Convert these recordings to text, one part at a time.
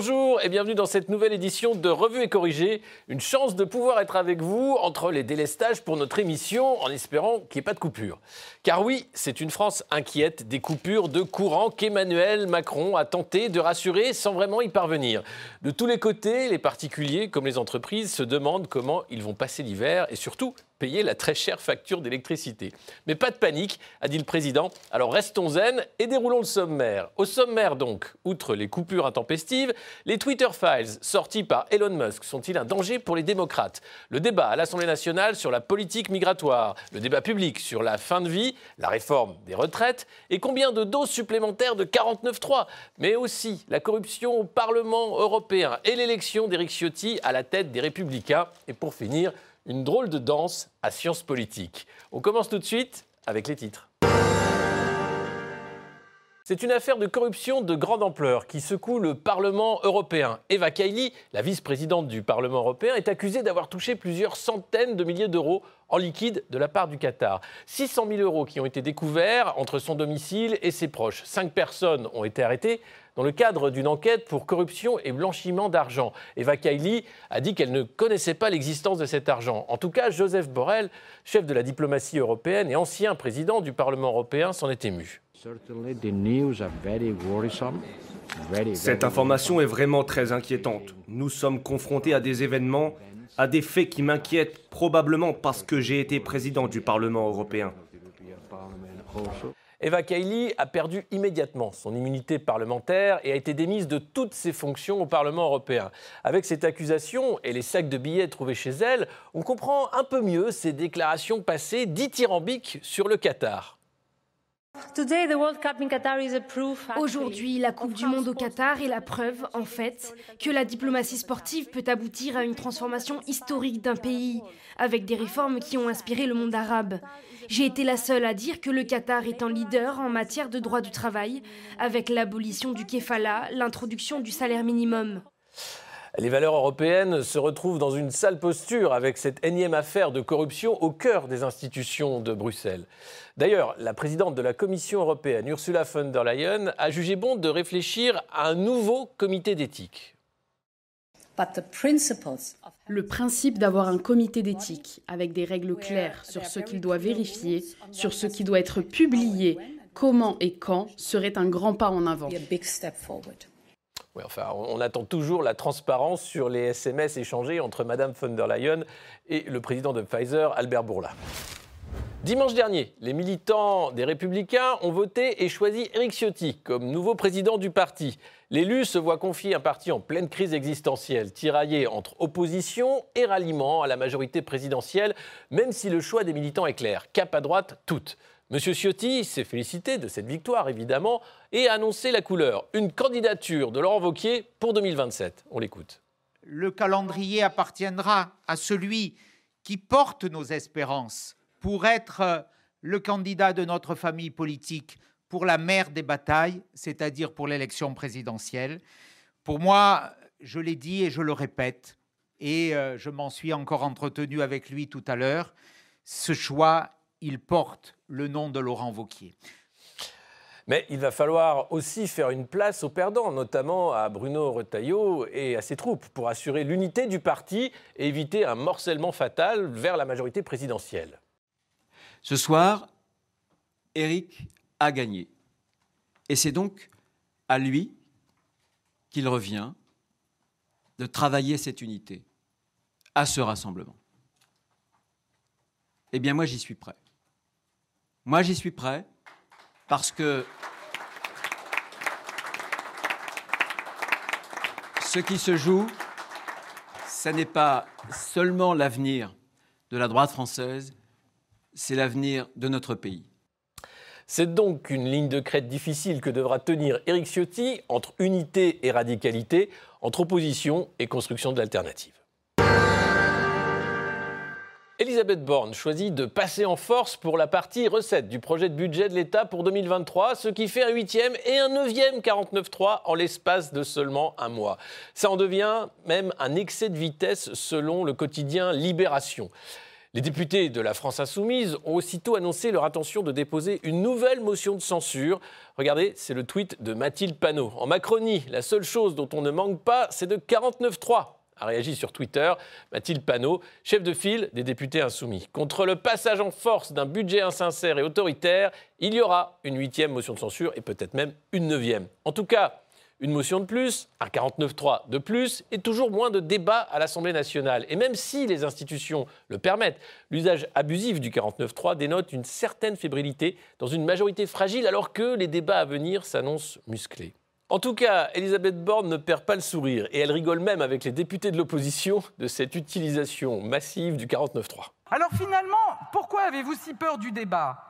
Bonjour et bienvenue dans cette nouvelle édition de Revue et Corrigée. Une chance de pouvoir être avec vous entre les délestages pour notre émission en espérant qu'il n'y ait pas de coupure. Car oui, c'est une France inquiète des coupures de courant qu'Emmanuel Macron a tenté de rassurer sans vraiment y parvenir. De tous les côtés, les particuliers comme les entreprises se demandent comment ils vont passer l'hiver et surtout payer la très chère facture d'électricité. Mais pas de panique, a dit le président. Alors restons zen et déroulons le sommaire. Au sommaire donc, outre les coupures intempestives, les Twitter Files sortis par Elon Musk sont-ils un danger pour les démocrates? Le débat à l'Assemblée nationale sur la politique migratoire, le débat public sur la fin de vie, la réforme des retraites et combien de doses supplémentaires de 49.3, mais aussi la corruption au Parlement européen et l'élection d'Éric Ciotti à la tête des Républicains. Et pour finir, une drôle de danse à sciences politiques. On commence tout de suite avec les titres. C'est une affaire de corruption de grande ampleur qui secoue le Parlement européen. Eva Kaili, la vice-présidente du Parlement européen, est accusée d'avoir touché plusieurs centaines de milliers d'euros en liquide de la part du Qatar. 600 000 euros qui ont été découverts entre son domicile et ses proches. Cinq personnes ont été arrêtées dans le cadre d'une enquête pour corruption et blanchiment d'argent. Eva Kaili a dit qu'elle ne connaissait pas l'existence de cet argent. En tout cas, Joseph Borrell, chef de la diplomatie européenne et ancien président du Parlement européen, s'en est ému. Cette information est vraiment très inquiétante. Nous sommes confrontés à des événements, à des faits qui m'inquiètent probablement parce que j'ai été président du Parlement européen. Eva Kaili a perdu immédiatement son immunité parlementaire et a été démise de toutes ses fonctions au Parlement européen. Avec cette accusation et les sacs de billets trouvés chez elle, on comprend un peu mieux ses déclarations passées dithyrambiques sur le Qatar. Aujourd'hui, la Coupe du Monde au Qatar est la preuve, en fait, que la diplomatie sportive peut aboutir à une transformation historique d'un pays, avec des réformes qui ont inspiré le monde arabe. J'ai été la seule à dire que le Qatar est un leader en matière de droit du travail, avec l'abolition du kefala, l'introduction du salaire minimum. Les valeurs européennes se retrouvent dans une sale posture avec cette énième affaire de corruption au cœur des institutions de Bruxelles. D'ailleurs, la présidente de la Commission européenne, Ursula von der Leyen, a jugé bon de réfléchir à un nouveau comité d'éthique. Le principe d'avoir un comité d'éthique avec des règles claires sur ce qu'il doit vérifier, sur ce qui doit être publié, comment et quand, serait un grand pas en avant. On attend toujours la transparence sur les SMS échangés entre Mme von der Leyen et le président de Pfizer, Albert Bourla. Dimanche dernier, les militants des Républicains ont voté et choisi Éric Ciotti comme nouveau président du parti. L'élu se voit confier un parti en pleine crise existentielle, tiraillé entre opposition et ralliement à la majorité présidentielle, même si le choix des militants est clair, cap à droite, toute. Monsieur Ciotti s'est félicité de cette victoire, évidemment, et a annoncé la couleur, une candidature de Laurent Wauquiez pour 2027. On l'écoute. Le calendrier appartiendra à celui qui porte nos espérances pour être euh, le candidat de notre famille politique pour la mère des batailles, c'est-à-dire pour l'élection présidentielle. Pour moi, je l'ai dit et je le répète, et euh, je m'en suis encore entretenu avec lui tout à l'heure, ce choix, il porte le nom de Laurent Vauquier. Mais il va falloir aussi faire une place aux perdants, notamment à Bruno Retailleau et à ses troupes, pour assurer l'unité du parti et éviter un morcellement fatal vers la majorité présidentielle. Ce soir, Éric a gagné. Et c'est donc à lui qu'il revient de travailler cette unité, à ce rassemblement. Eh bien, moi, j'y suis prêt. Moi, j'y suis prêt parce que ce qui se joue, ce n'est pas seulement l'avenir de la droite française, c'est l'avenir de notre pays. C'est donc une ligne de crête difficile que devra tenir Éric Ciotti entre unité et radicalité, entre opposition et construction de l'alternative. Elisabeth Borne choisit de passer en force pour la partie recette du projet de budget de l'État pour 2023, ce qui fait un huitième et un neuvième 49.3 en l'espace de seulement un mois. Ça en devient même un excès de vitesse selon le quotidien Libération. Les députés de la France insoumise ont aussitôt annoncé leur intention de déposer une nouvelle motion de censure. Regardez, c'est le tweet de Mathilde Panot. En Macronie, la seule chose dont on ne manque pas, c'est de 49.3 a réagi sur Twitter Mathilde Panot, chef de file des députés insoumis. Contre le passage en force d'un budget insincère et autoritaire, il y aura une huitième motion de censure et peut-être même une neuvième. En tout cas, une motion de plus, un 49-3 de plus, et toujours moins de débats à l'Assemblée nationale. Et même si les institutions le permettent, l'usage abusif du 49-3 dénote une certaine fébrilité dans une majorité fragile alors que les débats à venir s'annoncent musclés. En tout cas, Elisabeth Borne ne perd pas le sourire et elle rigole même avec les députés de l'opposition de cette utilisation massive du 49-3. Alors finalement, pourquoi avez-vous si peur du débat?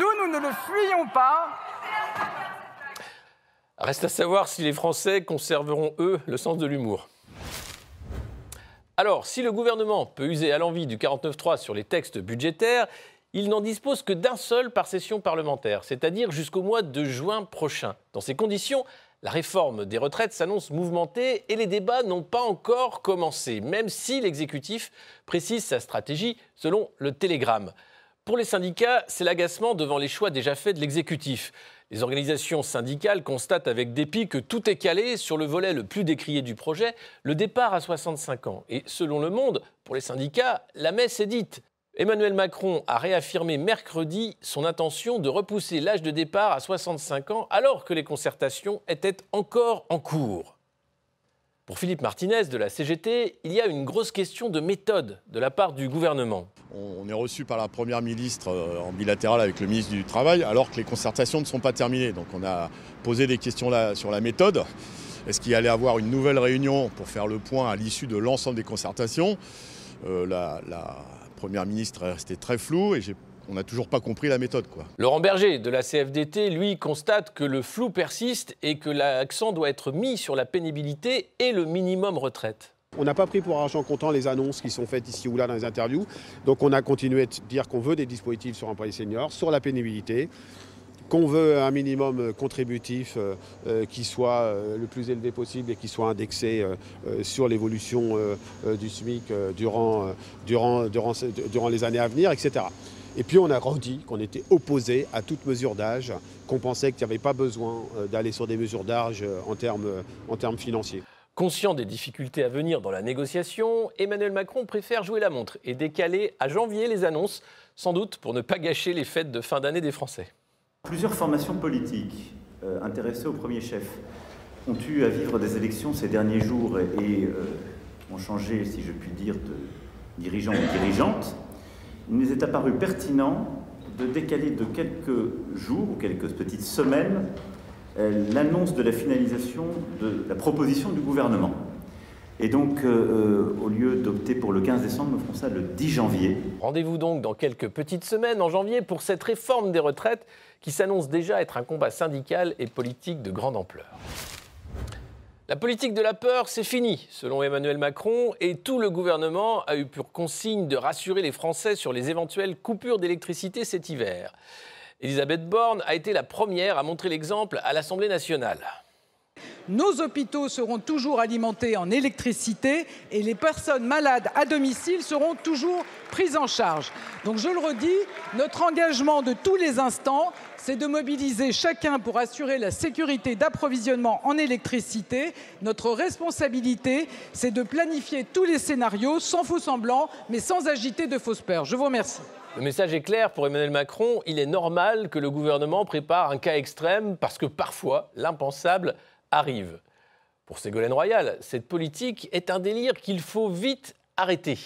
Nous, nous ne le fuyons pas. Reste à savoir si les Français conserveront, eux, le sens de l'humour. Alors, si le gouvernement peut user à l'envie du 49.3 sur les textes budgétaires, il n'en dispose que d'un seul par session parlementaire, c'est-à-dire jusqu'au mois de juin prochain. Dans ces conditions, la réforme des retraites s'annonce mouvementée et les débats n'ont pas encore commencé, même si l'exécutif précise sa stratégie selon le Télégramme. Pour les syndicats, c'est l'agacement devant les choix déjà faits de l'exécutif. Les organisations syndicales constatent avec dépit que tout est calé sur le volet le plus décrié du projet, le départ à 65 ans. Et selon Le Monde, pour les syndicats, la messe est dite. Emmanuel Macron a réaffirmé mercredi son intention de repousser l'âge de départ à 65 ans alors que les concertations étaient encore en cours. Pour Philippe Martinez de la CGT, il y a une grosse question de méthode de la part du gouvernement. On est reçu par la Première ministre euh, en bilatéral avec le ministre du Travail alors que les concertations ne sont pas terminées. Donc on a posé des questions là sur la méthode. Est-ce qu'il allait avoir une nouvelle réunion pour faire le point à l'issue de l'ensemble des concertations? Euh, la, la, Première ministre est restée très floue et j'ai on n'a toujours pas compris la méthode. Quoi. Laurent Berger de la CFDT, lui, constate que le flou persiste et que l'accent doit être mis sur la pénibilité et le minimum retraite. On n'a pas pris pour argent comptant les annonces qui sont faites ici ou là dans les interviews. Donc on a continué de dire qu'on veut des dispositifs sur un employé senior, sur la pénibilité, qu'on veut un minimum contributif euh, euh, qui soit euh, le plus élevé possible et qui soit indexé euh, euh, sur l'évolution euh, du SMIC durant, durant, durant, durant les années à venir, etc. Et puis on a redit qu'on était opposé à toute mesure d'âge, qu'on pensait qu'il n'y avait pas besoin euh, d'aller sur des mesures d'âge euh, en termes, en termes financiers. Conscient des difficultés à venir dans la négociation, Emmanuel Macron préfère jouer la montre et décaler à janvier les annonces, sans doute pour ne pas gâcher les fêtes de fin d'année des Français. Plusieurs formations politiques euh, intéressées au premier chef ont eu à vivre des élections ces derniers jours et, et euh, ont changé, si je puis dire, de dirigeants ou dirigeantes il nous est apparu pertinent de décaler de quelques jours ou quelques petites semaines euh, l'annonce de la finalisation de la proposition du gouvernement. Et donc, euh, au lieu d'opter pour le 15 décembre, nous ferons ça le 10 janvier. Rendez-vous donc dans quelques petites semaines en janvier pour cette réforme des retraites qui s'annonce déjà être un combat syndical et politique de grande ampleur. La politique de la peur, c'est fini, selon Emmanuel Macron, et tout le gouvernement a eu pour consigne de rassurer les Français sur les éventuelles coupures d'électricité cet hiver. Elisabeth Borne a été la première à montrer l'exemple à l'Assemblée nationale. Nos hôpitaux seront toujours alimentés en électricité et les personnes malades à domicile seront toujours prises en charge. Donc je le redis, notre engagement de tous les instants, c'est de mobiliser chacun pour assurer la sécurité d'approvisionnement en électricité. Notre responsabilité, c'est de planifier tous les scénarios sans faux semblants, mais sans agiter de fausses peurs. Je vous remercie. Le message est clair pour Emmanuel Macron. Il est normal que le gouvernement prépare un cas extrême parce que parfois l'impensable arrive. Pour Ségolène Royal, cette politique est un délire qu'il faut vite arrêter.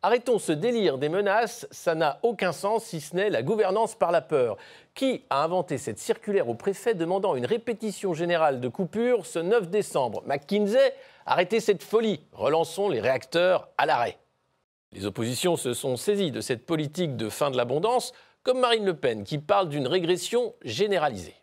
Arrêtons ce délire des menaces, ça n'a aucun sens si ce n'est la gouvernance par la peur. Qui a inventé cette circulaire au préfet demandant une répétition générale de coupure ce 9 décembre? McKinsey Arrêtez cette folie, relançons les réacteurs à l'arrêt. Les oppositions se sont saisies de cette politique de fin de l'abondance, comme Marine Le Pen qui parle d'une régression généralisée.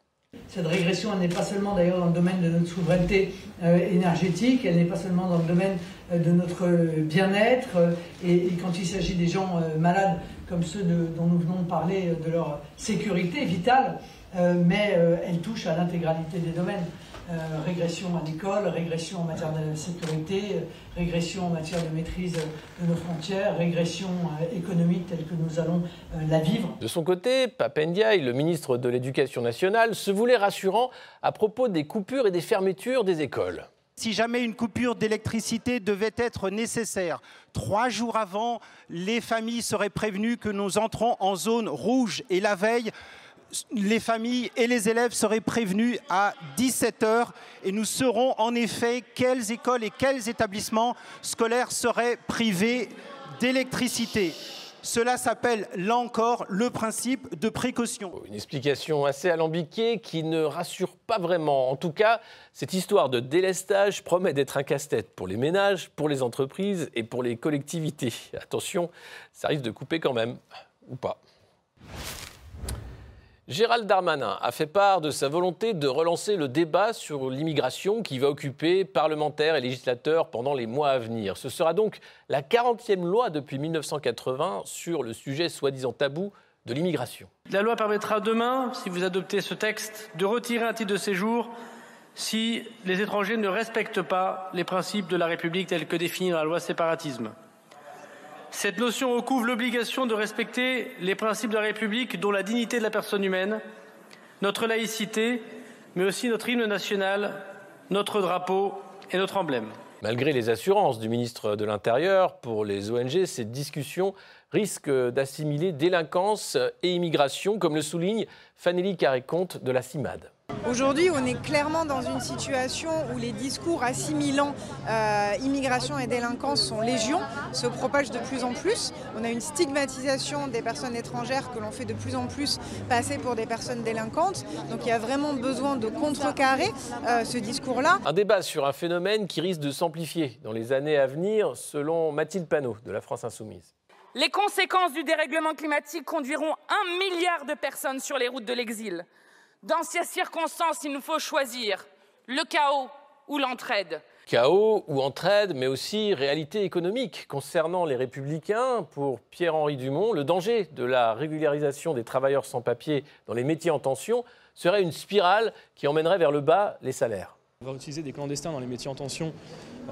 Cette régression, n'est pas seulement d'ailleurs dans le domaine de notre souveraineté euh, énergétique, elle n'est pas seulement dans le domaine euh, de notre bien-être, et, quand il s'agit des gens malades comme ceux dont nous venons de parler, de leur sécurité vitale, mais elle touche à l'intégralité des domaines. Euh, régression à l'école, régression en matière de sécurité, euh, régression en matière de maîtrise de nos frontières, régression euh, économique telle que nous allons la vivre. De son côté, Papendiaï, le ministre de l'Éducation nationale, se voulait rassurant à propos des coupures et des fermetures des écoles. Si jamais une coupure d'électricité devait être nécessaire, trois jours avant, les familles seraient prévenues que nous entrons en zone rouge et la veille, les familles et les élèves seraient prévenus à 17h et nous saurons en effet quelles écoles et quels établissements scolaires seraient privés d'électricité. Cela s'appelle, là encore, le principe de précaution. Une explication assez alambiquée qui ne rassure pas vraiment. En tout cas, cette histoire de délestage promet d'être un casse-tête pour les ménages, pour les entreprises et pour les collectivités. Attention, ça risque de couper quand même, ou pas. Gérald Darmanin a fait part de sa volonté de relancer le débat sur l'immigration qui va occuper parlementaires et législateurs pendant les mois à venir. Ce sera donc la 40e loi depuis 1980 sur le sujet soi-disant tabou de l'immigration. La loi permettra demain, si vous adoptez ce texte, de retirer un titre de séjour si les étrangers ne respectent pas les principes de la République tels que définis dans la loi séparatisme. Cette notion recouvre l'obligation de respecter les principes de la République, dont la dignité de la personne humaine, notre laïcité, mais aussi notre hymne national, notre drapeau et notre emblème. Malgré les assurances du ministre de l'Intérieur pour les ONG, cette discussion risque d'assimiler délinquance et immigration, comme le souligne Fanélie Carré-Comte de la CIMAD. Aujourd'hui, on est clairement dans une situation où les discours assimilant euh, immigration et délinquance sont légion, se propagent de plus en plus. On a une stigmatisation des personnes étrangères que l'on fait de plus en plus passer pour des personnes délinquantes. Donc il y a vraiment besoin de contrecarrer euh, ce discours-là. Un débat sur un phénomène qui risque de s'amplifier dans les années à venir, selon Mathilde Panot de la France Insoumise. Les conséquences du dérèglement climatique conduiront un milliard de personnes sur les routes de l'exil. Dans ces circonstances, il nous faut choisir le chaos ou l'entraide. Chaos ou entraide, mais aussi réalité économique. Concernant les républicains, pour Pierre-Henri Dumont, le danger de la régularisation des travailleurs sans papier dans les métiers en tension serait une spirale qui emmènerait vers le bas les salaires. On va utiliser des clandestins dans les métiers en tension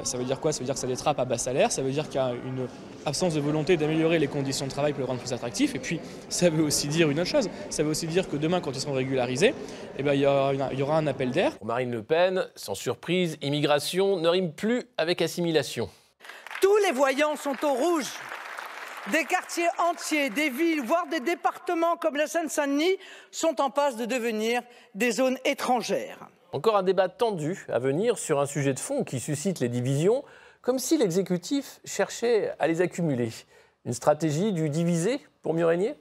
ça veut dire quoi? Ça veut dire que ça détrape à bas salaire, ça veut dire qu'il y a une absence de volonté d'améliorer les conditions de travail pour le rendre plus attractif. Et puis, ça veut aussi dire une autre chose. Ça veut aussi dire que demain, quand ils seront régularisés, eh ben, il, y aura, un appel d'air. Marine Le Pen, sans surprise, immigration ne rime plus avec assimilation. Tous les voyants sont au rouge. Des quartiers entiers, des villes, voire des départements comme la Seine-Saint-Denis sont en passe de devenir des zones étrangères. Encore un débat tendu à venir sur un sujet de fond qui suscite les divisions, comme si l'exécutif cherchait à les accumuler. Une stratégie du diviser pour mieux régner?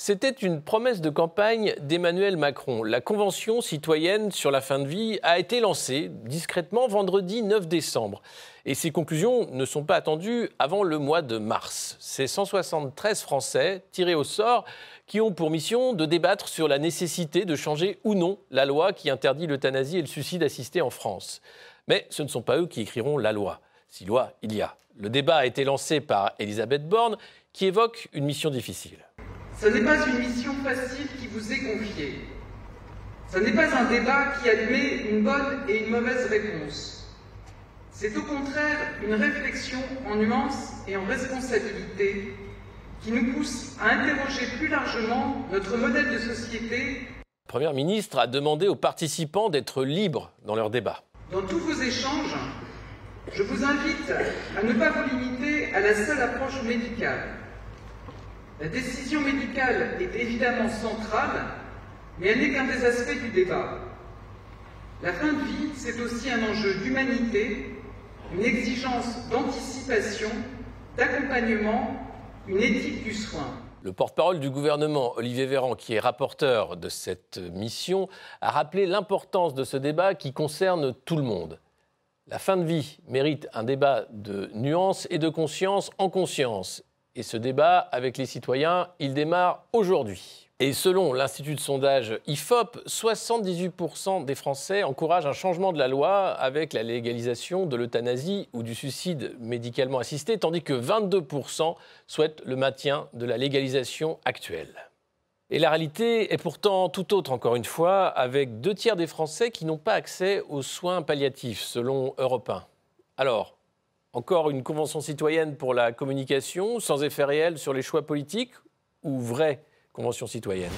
C'était une promesse de campagne d'Emmanuel Macron. La Convention citoyenne sur la fin de vie a été lancée discrètement vendredi 9 décembre. Et ses conclusions ne sont pas attendues avant le mois de mars. C'est 173 Français tirés au sort qui ont pour mission de débattre sur la nécessité de changer ou non la loi qui interdit l'euthanasie et le suicide assisté en France. Mais ce ne sont pas eux qui écriront la loi. Si loi il y a. Le débat a été lancé par Elisabeth Borne qui évoque une mission difficile. Ce n'est pas une mission facile qui vous est confiée. Ce n'est pas un débat qui admet une bonne et une mauvaise réponse. C'est au contraire une réflexion en nuances et en responsabilité qui nous pousse à interroger plus largement notre modèle de société. La Première ministre a demandé aux participants d'être libres dans leur débat. Dans tous vos échanges, je vous invite à ne pas vous limiter à la seule approche médicale la décision médicale est évidemment centrale, mais elle n'est qu'un des aspects du débat. La fin de vie, c'est aussi un enjeu d'humanité, une exigence d'anticipation, d'accompagnement, une éthique du soin. Le porte-parole du gouvernement, Olivier Véran, qui est rapporteur de cette mission, a rappelé l'importance de ce débat qui concerne tout le monde. La fin de vie mérite un débat de nuance et de conscience en conscience. Et ce débat avec les citoyens, il démarre aujourd'hui. Et selon l'Institut de sondage IFOP, 78% des Français encouragent un changement de la loi avec la légalisation de l'euthanasie ou du suicide médicalement assisté, tandis que 22% souhaitent le maintien de la légalisation actuelle. Et la réalité est pourtant tout autre, encore une fois, avec deux tiers des Français qui n'ont pas accès aux soins palliatifs, selon Europe 1. Alors, encore une convention citoyenne pour la communication, sans effet réel sur les choix politiques, ou vraie Convention citoyenne?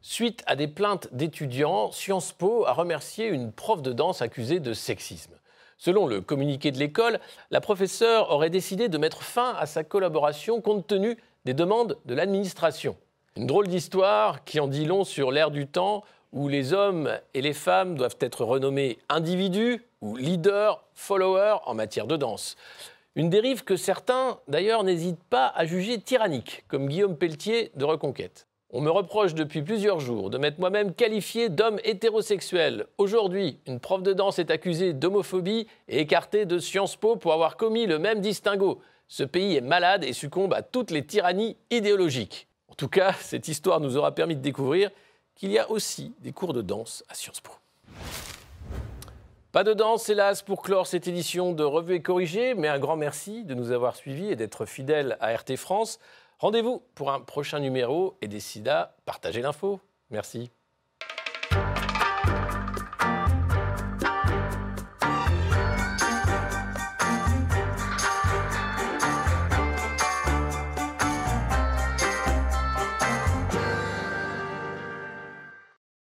Suite à des plaintes d'étudiants, Sciences Po a remercié une prof de danse accusée de sexisme. Selon le communiqué de l'école, la professeure aurait décidé de mettre fin à sa collaboration compte tenu des demandes de l'administration. Une drôle d'histoire qui en dit long sur l'ère du temps où les hommes et les femmes doivent être renommés individus ou leaders, followers en matière de danse. Une dérive que certains, d'ailleurs, n'hésitent pas à juger tyrannique, comme Guillaume Pelletier de Reconquête. On me reproche depuis plusieurs jours de m'être moi-même qualifié d'homme hétérosexuel. Aujourd'hui, une prof de danse est accusée d'homophobie et écartée de Sciences Po pour avoir commis le même distinguo. Ce pays est malade et succombe à toutes les tyrannies idéologiques. En tout cas, cette histoire nous aura permis de découvrir qu'il y a aussi des cours de danse à Sciences Po. Pas de danse, hélas, pour clore cette édition de Revue et Corrigée, mais un grand merci de nous avoir suivis et d'être fidèles à RT France. Rendez-vous pour un prochain numéro et d'ici là, partagez l'info. Merci.